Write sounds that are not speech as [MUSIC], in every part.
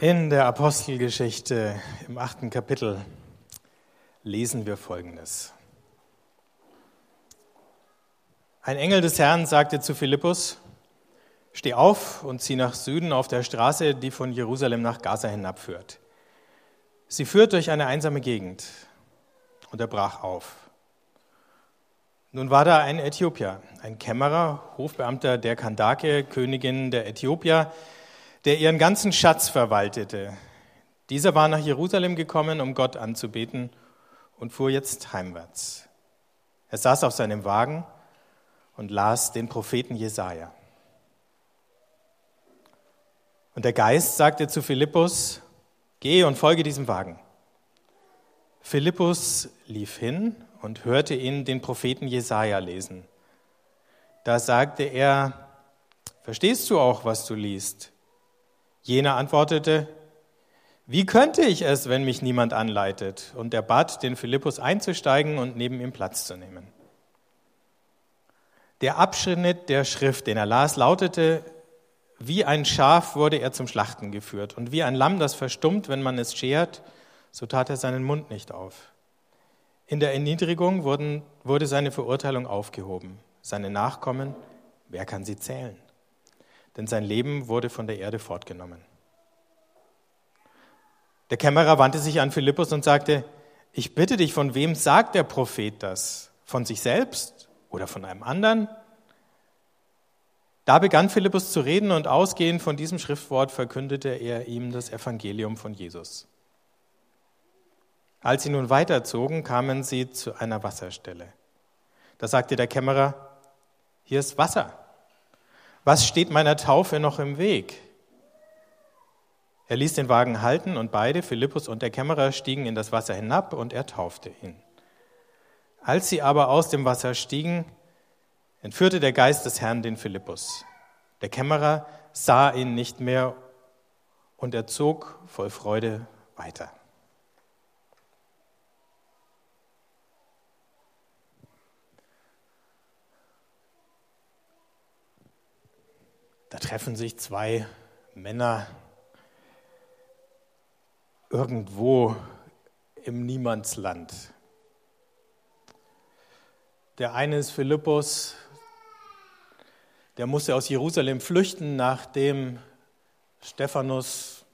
In der Apostelgeschichte im achten Kapitel lesen wir Folgendes. Ein Engel des Herrn sagte zu Philippus, Steh auf und zieh nach Süden auf der Straße, die von Jerusalem nach Gaza hinabführt. Sie führt durch eine einsame Gegend. Und er brach auf. Nun war da ein Äthiopier, ein Kämmerer, Hofbeamter der Kandake, Königin der Äthiopier, der ihren ganzen Schatz verwaltete. Dieser war nach Jerusalem gekommen, um Gott anzubeten und fuhr jetzt heimwärts. Er saß auf seinem Wagen und las den Propheten Jesaja. Und der Geist sagte zu Philippus: Geh und folge diesem Wagen. Philippus lief hin und hörte ihn den Propheten Jesaja lesen. Da sagte er: Verstehst du auch, was du liest? Jener antwortete, wie könnte ich es, wenn mich niemand anleitet? Und er bat den Philippus einzusteigen und neben ihm Platz zu nehmen. Der Abschnitt der Schrift, den er las, lautete, wie ein Schaf wurde er zum Schlachten geführt und wie ein Lamm, das verstummt, wenn man es schert, so tat er seinen Mund nicht auf. In der Erniedrigung wurden, wurde seine Verurteilung aufgehoben. Seine Nachkommen, wer kann sie zählen? Denn sein Leben wurde von der Erde fortgenommen. Der Kämmerer wandte sich an Philippus und sagte, ich bitte dich, von wem sagt der Prophet das? Von sich selbst oder von einem anderen? Da begann Philippus zu reden und ausgehend von diesem Schriftwort verkündete er ihm das Evangelium von Jesus. Als sie nun weiterzogen, kamen sie zu einer Wasserstelle. Da sagte der Kämmerer, hier ist Wasser. Was steht meiner Taufe noch im Weg? Er ließ den Wagen halten und beide, Philippus und der Kämmerer, stiegen in das Wasser hinab und er taufte ihn. Als sie aber aus dem Wasser stiegen, entführte der Geist des Herrn den Philippus. Der Kämmerer sah ihn nicht mehr und er zog voll Freude weiter. Treffen sich zwei Männer irgendwo im Niemandsland. Der eine ist Philippus, der musste aus Jerusalem flüchten, nachdem Stephanus,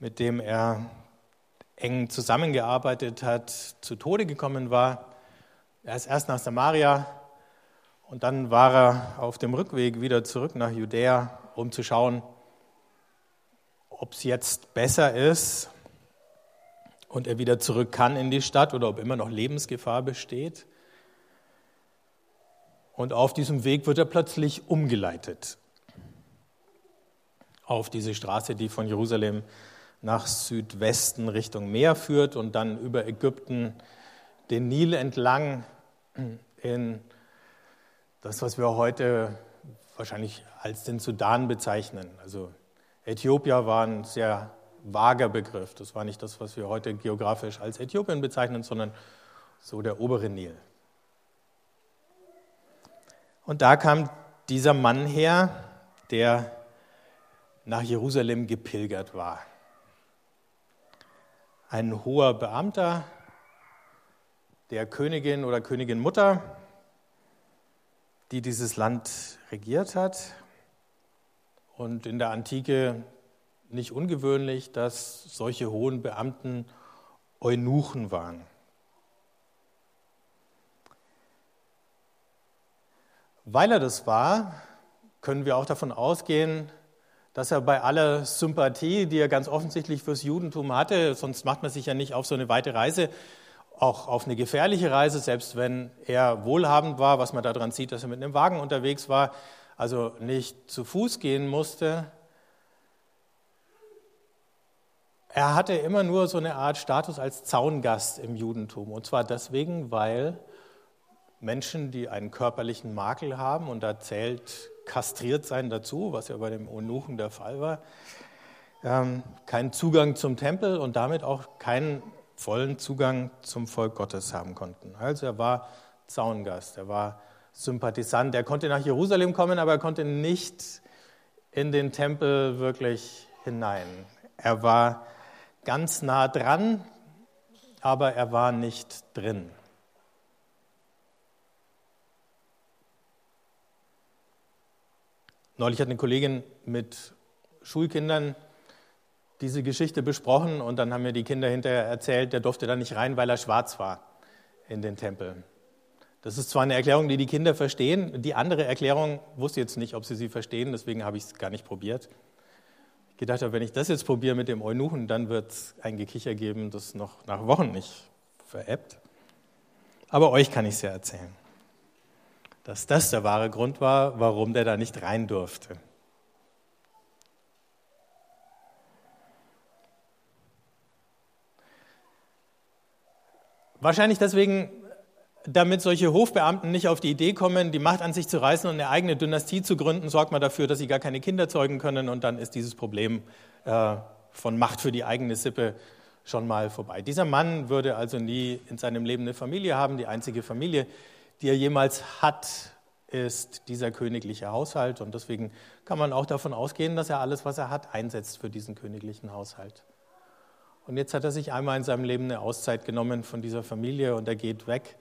mit dem er eng zusammengearbeitet hat, zu Tode gekommen war. Er ist erst nach Samaria und dann war er auf dem Rückweg wieder zurück nach Judäa, um zu schauen, ob es jetzt besser ist und er wieder zurück kann in die Stadt oder ob immer noch Lebensgefahr besteht. Und auf diesem Weg wird er plötzlich umgeleitet auf diese Straße, die von Jerusalem nach Südwesten Richtung Meer führt und dann über Ägypten den Nil entlang in das, was wir heute wahrscheinlich als den Sudan bezeichnen. Also Äthiopier war ein sehr vager Begriff. Das war nicht das, was wir heute geografisch als Äthiopien bezeichnen, sondern so der obere Nil. Und da kam dieser Mann her, der nach Jerusalem gepilgert war. Ein hoher Beamter der Königin oder Königin Mutter die dieses Land regiert hat. Und in der Antike nicht ungewöhnlich, dass solche hohen Beamten Eunuchen waren. Weil er das war, können wir auch davon ausgehen, dass er bei aller Sympathie, die er ganz offensichtlich fürs Judentum hatte, sonst macht man sich ja nicht auf so eine weite Reise, auch auf eine gefährliche Reise, selbst wenn er wohlhabend war, was man daran sieht, dass er mit einem Wagen unterwegs war, also nicht zu Fuß gehen musste. Er hatte immer nur so eine Art Status als Zaungast im Judentum. Und zwar deswegen, weil Menschen, die einen körperlichen Makel haben, und da zählt kastriert sein dazu, was ja bei dem Eunuchen der Fall war, ähm, keinen Zugang zum Tempel und damit auch keinen vollen Zugang zum Volk Gottes haben konnten. Also er war Zaungast, er war Sympathisant. Er konnte nach Jerusalem kommen, aber er konnte nicht in den Tempel wirklich hinein. Er war ganz nah dran, aber er war nicht drin. Neulich hat eine Kollegin mit Schulkindern diese Geschichte besprochen und dann haben mir die Kinder hinterher erzählt, der durfte da nicht rein, weil er schwarz war in den Tempel. Das ist zwar eine Erklärung, die die Kinder verstehen, die andere Erklärung wusste jetzt nicht, ob sie sie verstehen, deswegen habe ich es gar nicht probiert. Ich gedacht habe, wenn ich das jetzt probiere mit dem Eunuchen, dann wird es ein Gekicher geben, das noch nach Wochen nicht veräppt. Aber euch kann ich es ja erzählen dass das der wahre Grund war, warum der da nicht rein durfte. Wahrscheinlich deswegen, damit solche Hofbeamten nicht auf die Idee kommen, die Macht an sich zu reißen und eine eigene Dynastie zu gründen, sorgt man dafür, dass sie gar keine Kinder zeugen können und dann ist dieses Problem äh, von Macht für die eigene Sippe schon mal vorbei. Dieser Mann würde also nie in seinem Leben eine Familie haben, die einzige Familie, die er jemals hat, ist dieser königliche Haushalt. Und deswegen kann man auch davon ausgehen, dass er alles, was er hat, einsetzt für diesen königlichen Haushalt. Und jetzt hat er sich einmal in seinem Leben eine Auszeit genommen von dieser Familie und er geht weg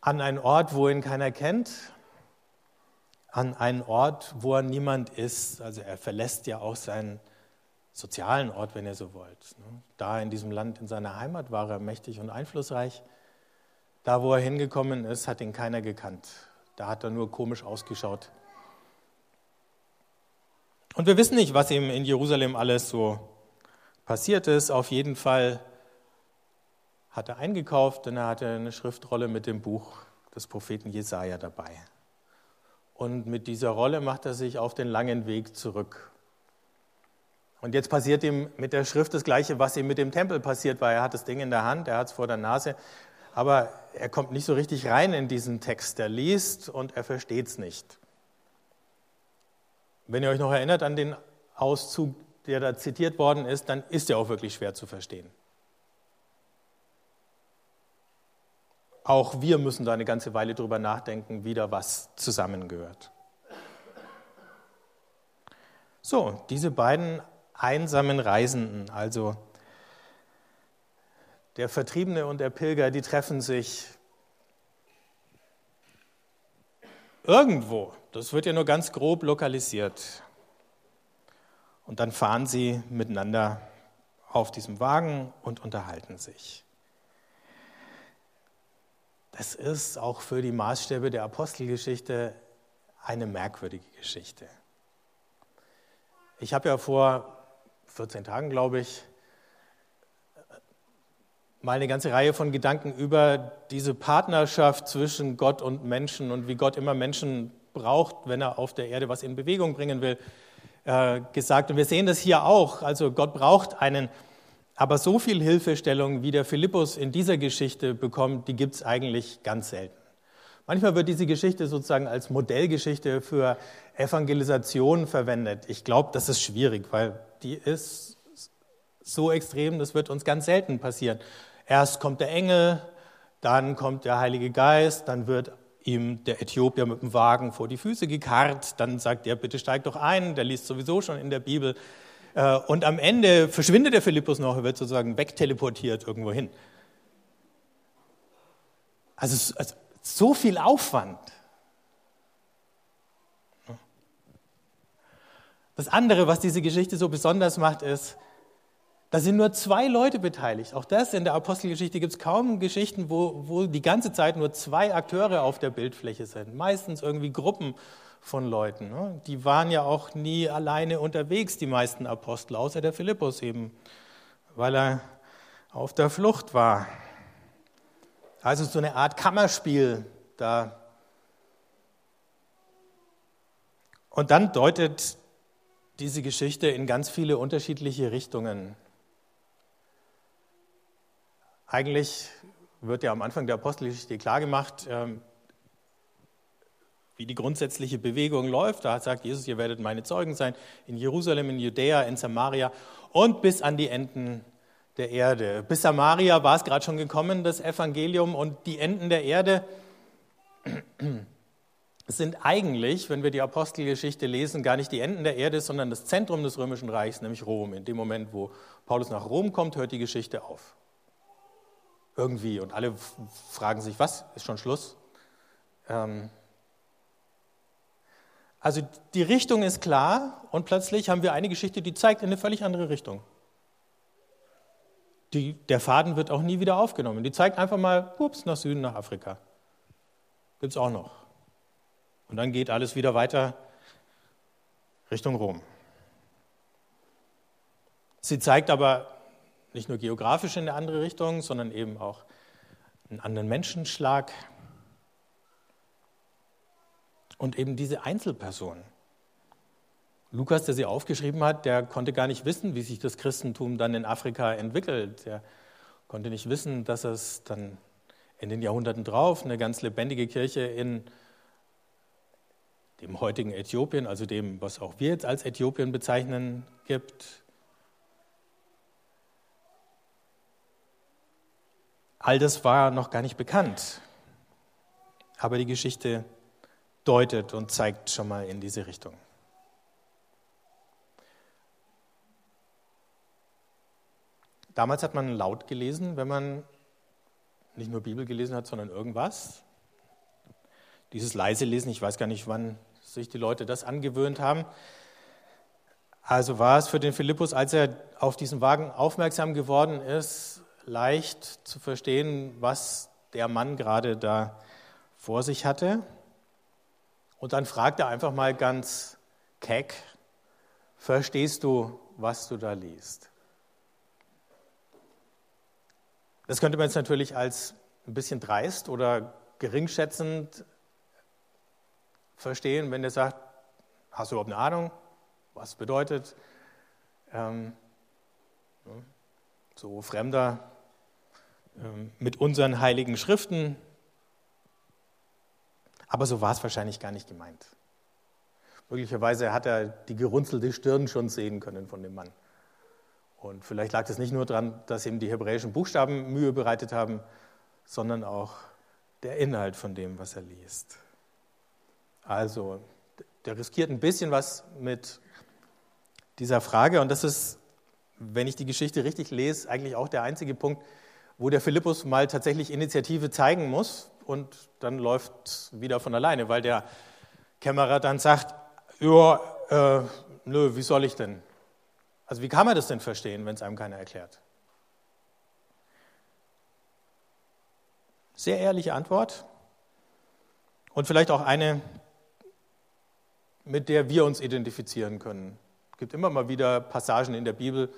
an einen Ort, wo ihn keiner kennt, an einen Ort, wo er niemand ist. Also er verlässt ja auch seinen sozialen Ort, wenn ihr so wollt. Da in diesem Land, in seiner Heimat, war er mächtig und einflussreich. Da, wo er hingekommen ist, hat ihn keiner gekannt. Da hat er nur komisch ausgeschaut. Und wir wissen nicht, was ihm in Jerusalem alles so passiert ist. Auf jeden Fall hat er eingekauft, denn er hatte eine Schriftrolle mit dem Buch des Propheten Jesaja dabei. Und mit dieser Rolle macht er sich auf den langen Weg zurück. Und jetzt passiert ihm mit der Schrift das Gleiche, was ihm mit dem Tempel passiert war. Er hat das Ding in der Hand, er hat es vor der Nase aber er kommt nicht so richtig rein in diesen Text. Er liest und er versteht es nicht. Wenn ihr euch noch erinnert an den Auszug, der da zitiert worden ist, dann ist er auch wirklich schwer zu verstehen. Auch wir müssen da eine ganze Weile drüber nachdenken, wie da was zusammengehört. So, diese beiden einsamen Reisenden, also der Vertriebene und der Pilger, die treffen sich irgendwo. Das wird ja nur ganz grob lokalisiert. Und dann fahren sie miteinander auf diesem Wagen und unterhalten sich. Das ist auch für die Maßstäbe der Apostelgeschichte eine merkwürdige Geschichte. Ich habe ja vor 14 Tagen, glaube ich, mal eine ganze Reihe von Gedanken über diese Partnerschaft zwischen Gott und Menschen und wie Gott immer Menschen braucht, wenn er auf der Erde was in Bewegung bringen will, äh, gesagt. Und wir sehen das hier auch. Also Gott braucht einen, aber so viel Hilfestellung, wie der Philippus in dieser Geschichte bekommt, die gibt es eigentlich ganz selten. Manchmal wird diese Geschichte sozusagen als Modellgeschichte für Evangelisation verwendet. Ich glaube, das ist schwierig, weil die ist so extrem, das wird uns ganz selten passieren. Erst kommt der Engel, dann kommt der Heilige Geist, dann wird ihm der Äthiopier mit dem Wagen vor die Füße gekarrt, dann sagt er, bitte steig doch ein, der liest sowieso schon in der Bibel. Äh, und am Ende verschwindet der Philippus noch, er wird sozusagen wegteleportiert irgendwo hin. Also, also so viel Aufwand. Das andere, was diese Geschichte so besonders macht, ist, da sind nur zwei Leute beteiligt. Auch das in der Apostelgeschichte gibt es kaum Geschichten, wo, wo die ganze Zeit nur zwei Akteure auf der Bildfläche sind. Meistens irgendwie Gruppen von Leuten. Ne? Die waren ja auch nie alleine unterwegs, die meisten Apostel, außer der Philippus eben, weil er auf der Flucht war. Also so eine Art Kammerspiel da. Und dann deutet diese Geschichte in ganz viele unterschiedliche Richtungen. Eigentlich wird ja am Anfang der Apostelgeschichte klargemacht, ähm, wie die grundsätzliche Bewegung läuft. Da sagt Jesus, ihr werdet meine Zeugen sein in Jerusalem, in Judäa, in Samaria und bis an die Enden der Erde. Bis Samaria war es gerade schon gekommen, das Evangelium und die Enden der Erde. [CLEARS THROAT] sind eigentlich, wenn wir die Apostelgeschichte lesen, gar nicht die Enden der Erde, sondern das Zentrum des Römischen Reichs, nämlich Rom. In dem Moment, wo Paulus nach Rom kommt, hört die Geschichte auf. Irgendwie. Und alle fragen sich, was? Ist schon Schluss? Ähm also die Richtung ist klar und plötzlich haben wir eine Geschichte, die zeigt in eine völlig andere Richtung. Die, der Faden wird auch nie wieder aufgenommen. Die zeigt einfach mal, ups, nach Süden, nach Afrika. Gibt es auch noch. Und dann geht alles wieder weiter Richtung Rom. Sie zeigt aber nicht nur geografisch in eine andere Richtung, sondern eben auch einen anderen Menschenschlag und eben diese Einzelpersonen. Lukas, der sie aufgeschrieben hat, der konnte gar nicht wissen, wie sich das Christentum dann in Afrika entwickelt. Der konnte nicht wissen, dass es dann in den Jahrhunderten drauf eine ganz lebendige Kirche in dem heutigen Äthiopien, also dem, was auch wir jetzt als Äthiopien bezeichnen, gibt. All das war noch gar nicht bekannt, aber die Geschichte deutet und zeigt schon mal in diese Richtung. Damals hat man laut gelesen, wenn man nicht nur Bibel gelesen hat, sondern irgendwas. Dieses leise Lesen, ich weiß gar nicht, wann sich die Leute das angewöhnt haben. Also war es für den Philippus, als er auf diesen Wagen aufmerksam geworden ist, leicht zu verstehen, was der Mann gerade da vor sich hatte. Und dann fragt er einfach mal ganz keck, verstehst du, was du da liest? Das könnte man jetzt natürlich als ein bisschen dreist oder geringschätzend verstehen, wenn der sagt, hast du überhaupt eine Ahnung, was bedeutet? Ähm, ne, so Fremder mit unseren heiligen Schriften. Aber so war es wahrscheinlich gar nicht gemeint. Möglicherweise hat er die gerunzelte Stirn schon sehen können von dem Mann. Und vielleicht lag es nicht nur daran, dass ihm die hebräischen Buchstaben Mühe bereitet haben, sondern auch der Inhalt von dem, was er liest. Also, der riskiert ein bisschen was mit dieser Frage und das ist, wenn ich die Geschichte richtig lese, eigentlich auch der einzige Punkt, wo der Philippus mal tatsächlich Initiative zeigen muss und dann läuft es wieder von alleine, weil der Kämmerer dann sagt, ja, äh, nö, wie soll ich denn? Also wie kann man das denn verstehen, wenn es einem keiner erklärt? Sehr ehrliche Antwort und vielleicht auch eine, mit der wir uns identifizieren können. Es gibt immer mal wieder Passagen in der Bibel,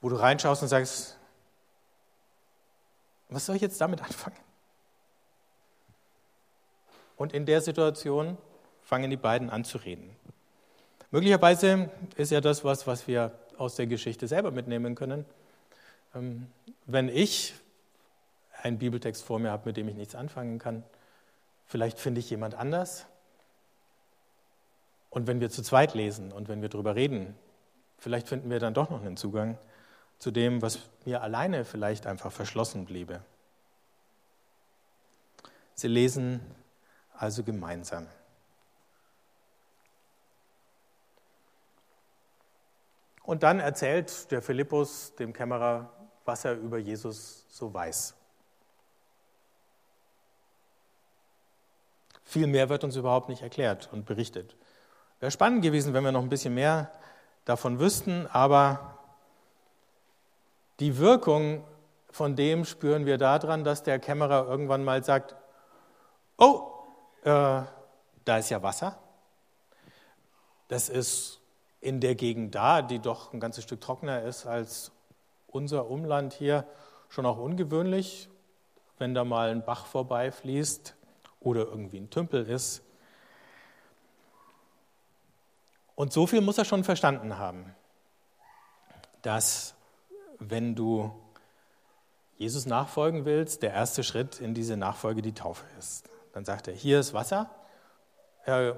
wo du reinschaust und sagst, was soll ich jetzt damit anfangen? Und in der Situation fangen die beiden an zu reden. Möglicherweise ist ja das was, was wir aus der Geschichte selber mitnehmen können. Ähm, wenn ich einen Bibeltext vor mir habe, mit dem ich nichts anfangen kann, vielleicht finde ich jemand anders, und wenn wir zu zweit lesen und wenn wir darüber reden, vielleicht finden wir dann doch noch einen Zugang zu dem, was mir alleine vielleicht einfach verschlossen bliebe. Sie lesen also gemeinsam. Und dann erzählt der Philippus dem Kämmerer, was er über Jesus so weiß. Viel mehr wird uns überhaupt nicht erklärt und berichtet. Wäre spannend gewesen, wenn wir noch ein bisschen mehr davon wüssten, aber die Wirkung von dem spüren wir daran, dass der Kämmerer irgendwann mal sagt, oh, äh, da ist ja Wasser. Das ist in der Gegend da, die doch ein ganzes Stück trockener ist als unser Umland hier, schon auch ungewöhnlich, wenn da mal ein Bach vorbeifließt oder irgendwie ein Tümpel ist. Und so viel muss er schon verstanden haben, dass wenn du Jesus nachfolgen willst, der erste Schritt in diese Nachfolge die Taufe ist. Dann sagt er, hier ist Wasser. Äh,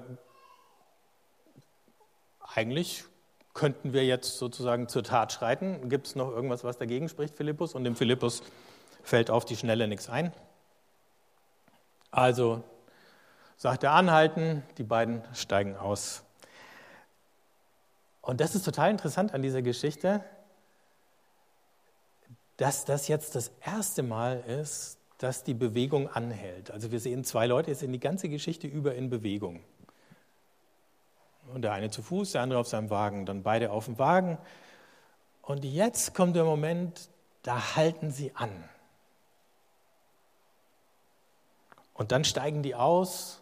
eigentlich könnten wir jetzt sozusagen zur Tat schreiten. Gibt es noch irgendwas, was dagegen spricht, Philippus? Und dem Philippus fällt auf die Schnelle nichts ein. Also sagt er anhalten, die beiden steigen aus. Und das ist total interessant an dieser Geschichte, dass das jetzt das erste Mal ist, dass die Bewegung anhält. Also wir sehen zwei Leute jetzt in die ganze Geschichte über in Bewegung. Und der eine zu Fuß, der andere auf seinem Wagen, dann beide auf dem Wagen. Und jetzt kommt der Moment, da halten sie an. Und dann steigen die aus.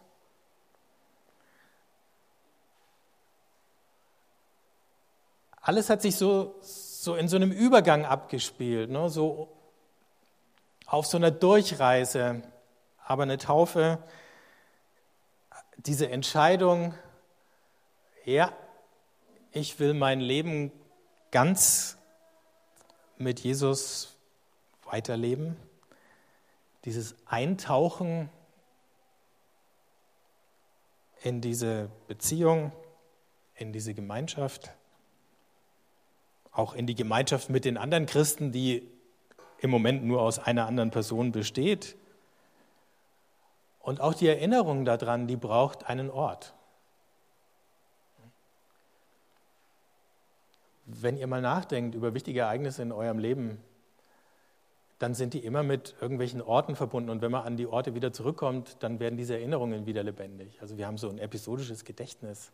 Alles hat sich so, so in so einem Übergang abgespielt, ne? so auf so einer Durchreise. Aber eine Taufe, diese Entscheidung, ja, ich will mein Leben ganz mit Jesus weiterleben, dieses Eintauchen in diese Beziehung, in diese Gemeinschaft, auch in die Gemeinschaft mit den anderen Christen, die im Moment nur aus einer anderen Person besteht. Und auch die Erinnerung daran, die braucht einen Ort. Wenn ihr mal nachdenkt über wichtige Ereignisse in eurem Leben, dann sind die immer mit irgendwelchen Orten verbunden. Und wenn man an die Orte wieder zurückkommt, dann werden diese Erinnerungen wieder lebendig. Also wir haben so ein episodisches Gedächtnis.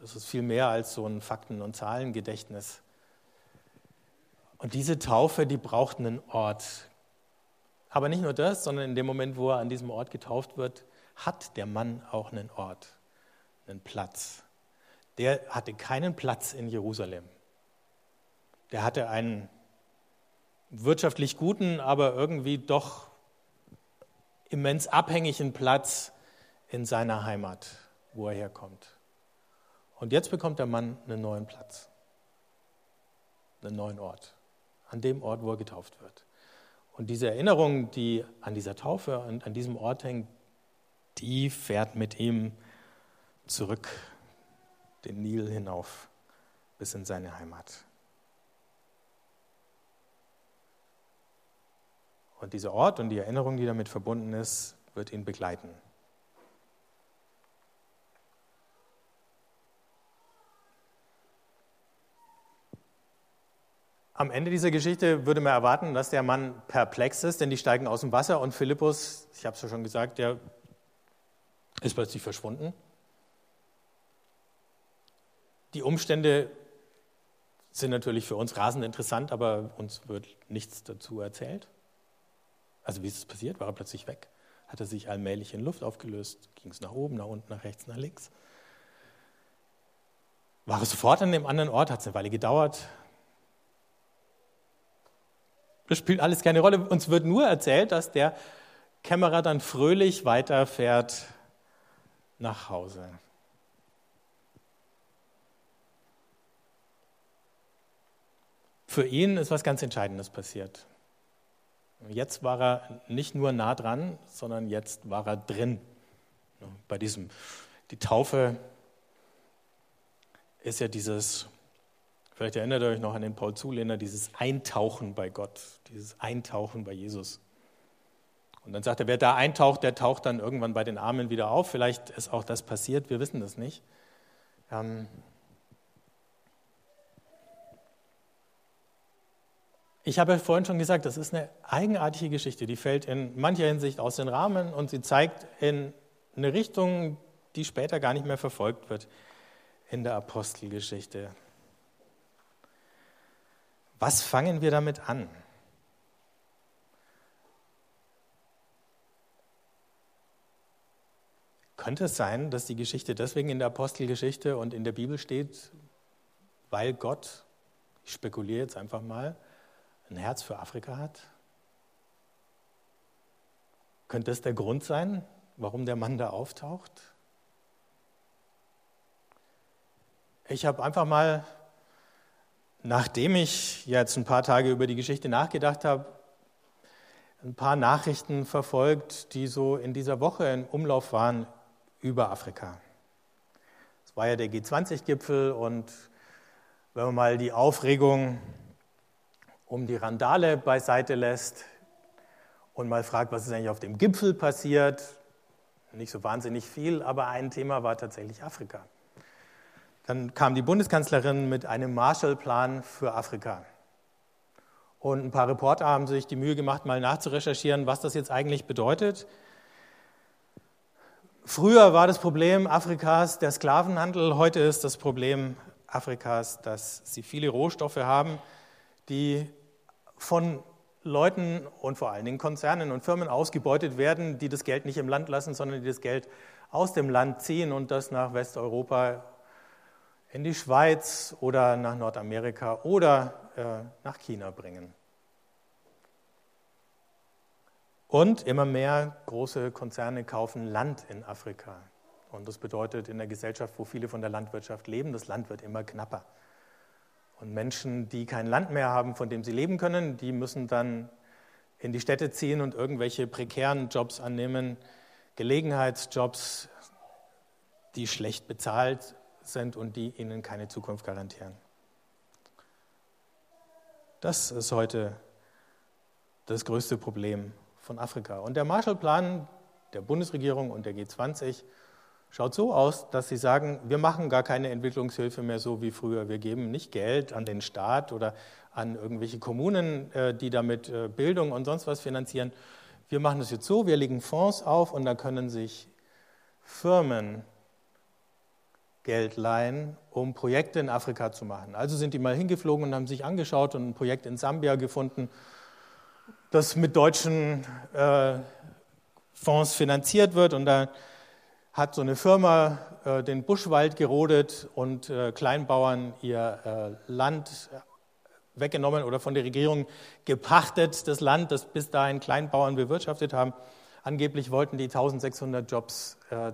Das ist viel mehr als so ein Fakten- und Zahlengedächtnis. Und diese Taufe, die braucht einen Ort. Aber nicht nur das, sondern in dem Moment, wo er an diesem Ort getauft wird, hat der Mann auch einen Ort, einen Platz. Der hatte keinen Platz in Jerusalem. Der hatte einen wirtschaftlich guten, aber irgendwie doch immens abhängigen Platz in seiner Heimat, wo er herkommt. Und jetzt bekommt der Mann einen neuen Platz, einen neuen Ort, an dem Ort, wo er getauft wird. Und diese Erinnerung, die an dieser Taufe und an diesem Ort hängt, die fährt mit ihm zurück den Nil hinauf bis in seine Heimat. Und dieser Ort und die Erinnerung, die damit verbunden ist, wird ihn begleiten. Am Ende dieser Geschichte würde man erwarten, dass der Mann perplex ist, denn die steigen aus dem Wasser und Philippus, ich habe es ja schon gesagt, der ist plötzlich verschwunden. Die Umstände sind natürlich für uns rasend interessant, aber uns wird nichts dazu erzählt. Also wie ist es passiert? War er plötzlich weg? Hat er sich allmählich in Luft aufgelöst? Ging es nach oben, nach unten, nach rechts, nach links? War er sofort an dem anderen Ort? Hat es eine Weile gedauert? Das spielt alles keine Rolle. Uns wird nur erzählt, dass der Kämmerer dann fröhlich weiterfährt nach Hause. Für ihn ist was ganz Entscheidendes passiert. Jetzt war er nicht nur nah dran, sondern jetzt war er drin. Bei diesem, die Taufe ist ja dieses, vielleicht erinnert ihr euch noch an den Paul Zulehner, dieses Eintauchen bei Gott, dieses Eintauchen bei Jesus. Und dann sagt er, wer da eintaucht, der taucht dann irgendwann bei den Armen wieder auf. Vielleicht ist auch das passiert, wir wissen das nicht. Ähm, Ich habe vorhin schon gesagt, das ist eine eigenartige Geschichte, die fällt in mancher Hinsicht aus den Rahmen und sie zeigt in eine Richtung, die später gar nicht mehr verfolgt wird in der Apostelgeschichte. Was fangen wir damit an? Könnte es sein, dass die Geschichte deswegen in der Apostelgeschichte und in der Bibel steht, weil Gott, ich spekuliere jetzt einfach mal, ein Herz für Afrika hat? Könnte das der Grund sein, warum der Mann da auftaucht? Ich habe einfach mal, nachdem ich jetzt ein paar Tage über die Geschichte nachgedacht habe, ein paar Nachrichten verfolgt, die so in dieser Woche im Umlauf waren über Afrika. Es war ja der G20-Gipfel und wenn man mal die Aufregung um die Randale beiseite lässt und mal fragt, was ist eigentlich auf dem Gipfel passiert, nicht so wahnsinnig viel, aber ein Thema war tatsächlich Afrika. Dann kam die Bundeskanzlerin mit einem Marshallplan für Afrika. Und ein paar Reporter haben sich die Mühe gemacht, mal nachzurecherchieren, was das jetzt eigentlich bedeutet. Früher war das Problem Afrikas der Sklavenhandel, heute ist das Problem Afrikas, dass sie viele Rohstoffe haben, die von Leuten und vor allen Dingen Konzernen und Firmen ausgebeutet werden, die das Geld nicht im Land lassen, sondern die das Geld aus dem Land ziehen und das nach Westeuropa, in die Schweiz oder nach Nordamerika oder äh, nach China bringen. Und immer mehr große Konzerne kaufen Land in Afrika. Und das bedeutet in der Gesellschaft, wo viele von der Landwirtschaft leben, das Land wird immer knapper. Und Menschen, die kein Land mehr haben, von dem sie leben können, die müssen dann in die Städte ziehen und irgendwelche prekären Jobs annehmen, Gelegenheitsjobs, die schlecht bezahlt sind und die ihnen keine Zukunft garantieren. Das ist heute das größte Problem von Afrika. Und der Marshallplan der Bundesregierung und der G20 schaut so aus, dass sie sagen, wir machen gar keine Entwicklungshilfe mehr so wie früher. Wir geben nicht Geld an den Staat oder an irgendwelche Kommunen, äh, die damit äh, Bildung und sonst was finanzieren. Wir machen das jetzt so, wir legen Fonds auf und da können sich Firmen Geld leihen, um Projekte in Afrika zu machen. Also sind die mal hingeflogen und haben sich angeschaut und ein Projekt in Sambia gefunden das mit deutschen äh, Fonds finanziert wird. Und da hat so eine Firma äh, den Buschwald gerodet und äh, Kleinbauern ihr äh, Land weggenommen oder von der Regierung gepachtet, das Land, das bis dahin Kleinbauern bewirtschaftet haben. Angeblich wollten die 1600 Jobs äh,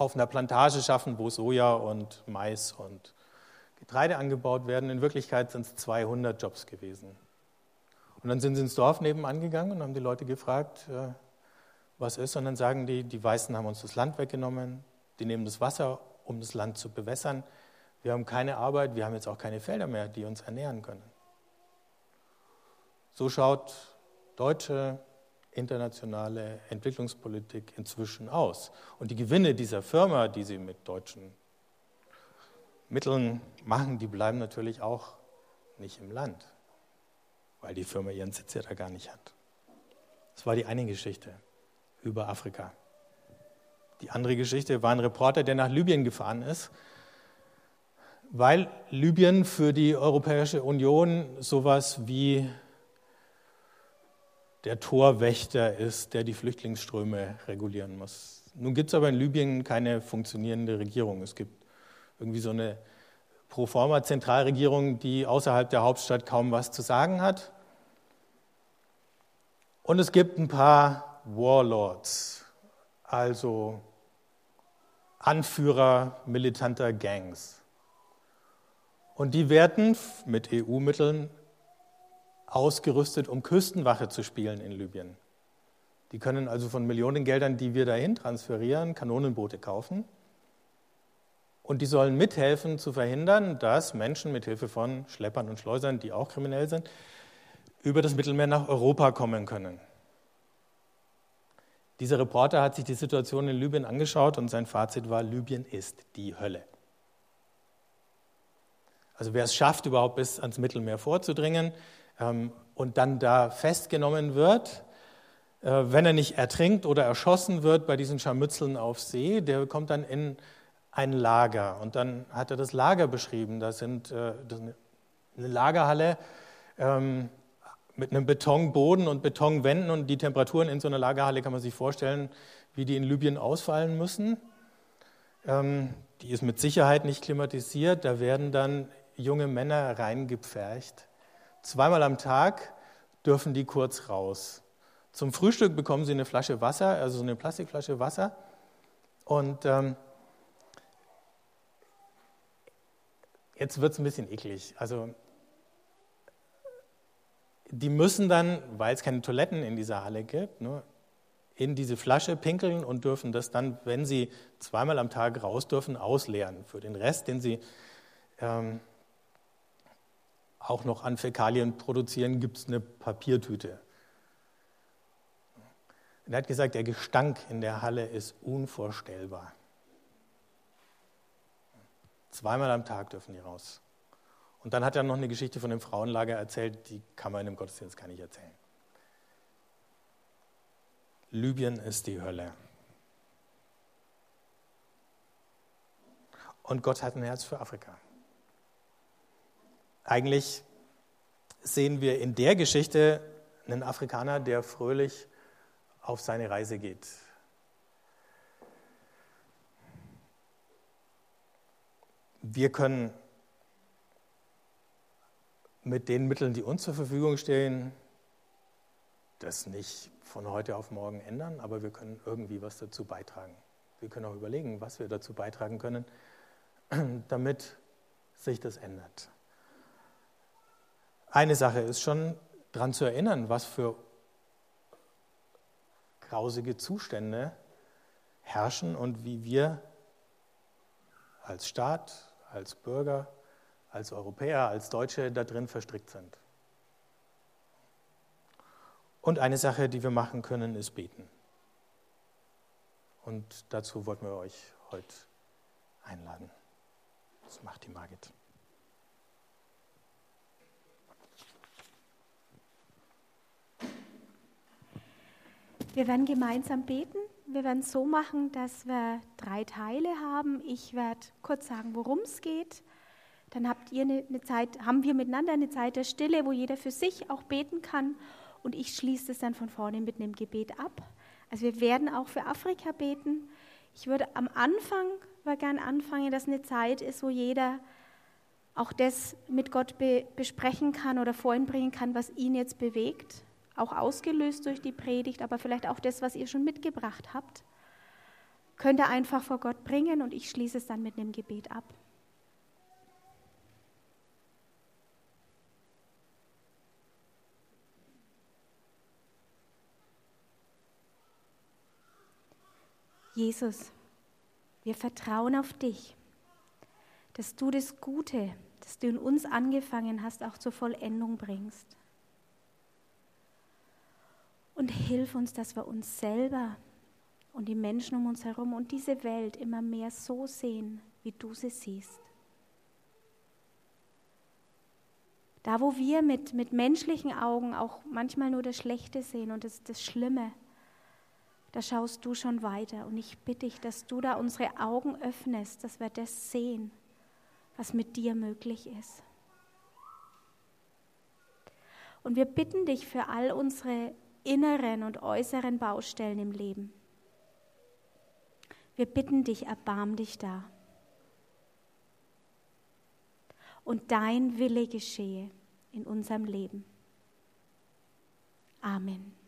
auf einer Plantage schaffen, wo Soja und Mais und Getreide angebaut werden. In Wirklichkeit sind es 200 Jobs gewesen. Und dann sind sie ins Dorf nebenan gegangen und haben die Leute gefragt, äh, was ist. Und dann sagen die, die Weißen haben uns das Land weggenommen, die nehmen das Wasser, um das Land zu bewässern. Wir haben keine Arbeit, wir haben jetzt auch keine Felder mehr, die uns ernähren können. So schaut deutsche internationale Entwicklungspolitik inzwischen aus. Und die Gewinne dieser Firma, die sie mit deutschen Mitteln machen, die bleiben natürlich auch nicht im Land weil die Firma ihren Sitz ja da gar nicht hat. Das war die eine Geschichte über Afrika. Die andere Geschichte war ein Reporter, der nach Libyen gefahren ist, weil Libyen für die Europäische Union sowas wie der Torwächter ist, der die Flüchtlingsströme regulieren muss. Nun gibt es aber in Libyen keine funktionierende Regierung. Es gibt irgendwie so eine proforma Zentralregierung, die außerhalb der Hauptstadt kaum was zu sagen hat. Und es gibt ein paar Warlords, also Anführer militanter Gangs. Und die werden mit EU-Mitteln ausgerüstet, um Küstenwache zu spielen in Libyen. Die können also von Millionengeldern, die wir dahin transferieren, Kanonenboote kaufen und die sollen mithelfen zu verhindern, dass Menschen mit Hilfe von Schleppern und Schleusern, die auch kriminell sind, über das Mittelmeer nach Europa kommen können. Dieser Reporter hat sich die Situation in Libyen angeschaut und sein Fazit war, Libyen ist die Hölle. Also wer es schafft, überhaupt bis ans Mittelmeer vorzudringen und dann da festgenommen wird, äh, wenn er nicht ertrinkt oder erschossen wird bei diesen Scharmützeln auf See, der kommt dann in ein Lager. Und dann hat er das Lager beschrieben. Das, sind, äh, das ist eine Lagerhalle ähm, mit einem Betonboden und Betonwänden. Und die Temperaturen in so einer Lagerhalle kann man sich vorstellen, wie die in Libyen ausfallen müssen. Ähm, die ist mit Sicherheit nicht klimatisiert. Da werden dann junge Männer reingepfercht. Zweimal am Tag dürfen die kurz raus. Zum Frühstück bekommen sie eine Flasche Wasser, also so eine Plastikflasche Wasser. Und ähm, Jetzt wird es ein bisschen eklig. Also die müssen dann, weil es keine Toiletten in dieser Halle gibt, ne, in diese Flasche pinkeln und dürfen das dann, wenn sie zweimal am Tag raus dürfen, ausleeren. Für den Rest, den sie ähm, auch noch an Fäkalien produzieren, gibt es eine Papiertüte. Und er hat gesagt, der Gestank in der Halle ist unvorstellbar. Zweimal am Tag dürfen die raus. Und dann hat er noch eine Geschichte von dem Frauenlager erzählt, die kann man in einem Gottesdienst gar nicht erzählen. Libyen ist die Hölle. Und Gott hat ein Herz für Afrika. Eigentlich sehen wir in der Geschichte einen Afrikaner, der fröhlich auf seine Reise geht. Wir können mit den Mitteln, die uns zur Verfügung stehen, das nicht von heute auf morgen ändern, aber wir können irgendwie was dazu beitragen. Wir können auch überlegen, was wir dazu beitragen können, [CLEARS THROAT] damit sich das ändert. Eine Sache ist schon daran zu erinnern, was für grausige Zustände herrschen und wie wir als Staat, als Bürger, als Europäer, als Deutsche da drin verstrickt sind. Und eine Sache, die wir machen können, ist beten. Und dazu wollten wir euch heute einladen. Das macht die Margit. Wir werden gemeinsam beten. Wir werden so machen, dass wir drei Teile haben. Ich werde kurz sagen, worum es geht. Dann habt ihr eine, eine Zeit, haben wir miteinander eine Zeit der Stille, wo jeder für sich auch beten kann und ich schließe es dann von vorne mit einem Gebet ab. Also wir werden auch für Afrika beten. Ich würde am Anfang mal gern anfangen, dass eine Zeit ist, wo jeder auch das mit Gott be besprechen kann oder vorhin bringen kann, was ihn jetzt bewegt, auch ausgelöst durch die Predigt, aber vielleicht auch das, was ihr schon mitgebracht habt, könnt ihr einfach vor Gott bringen und ich schließe es dann mit einem Gebet ab. Jesus, wir vertrauen auf dich, dass du das Gute, das du in uns angefangen hast, auch zur Vollendung bringst. Und hilf uns, dass wir uns selber und die Menschen um uns herum und diese Welt immer mehr so sehen, wie du sie siehst. Da, wo wir mit, mit menschlichen Augen auch manchmal nur das Schlechte sehen und das, das Schlimme, da schaust du schon weiter. Und ich bitte dich, dass du da unsere Augen öffnest, dass wir das sehen, was mit dir möglich ist. Und wir bitten dich für all unsere inneren und äußeren Baustellen im Leben. Wir bitten dich, erbarm dich da. Und dein Wille geschehe in unserem Leben. Amen.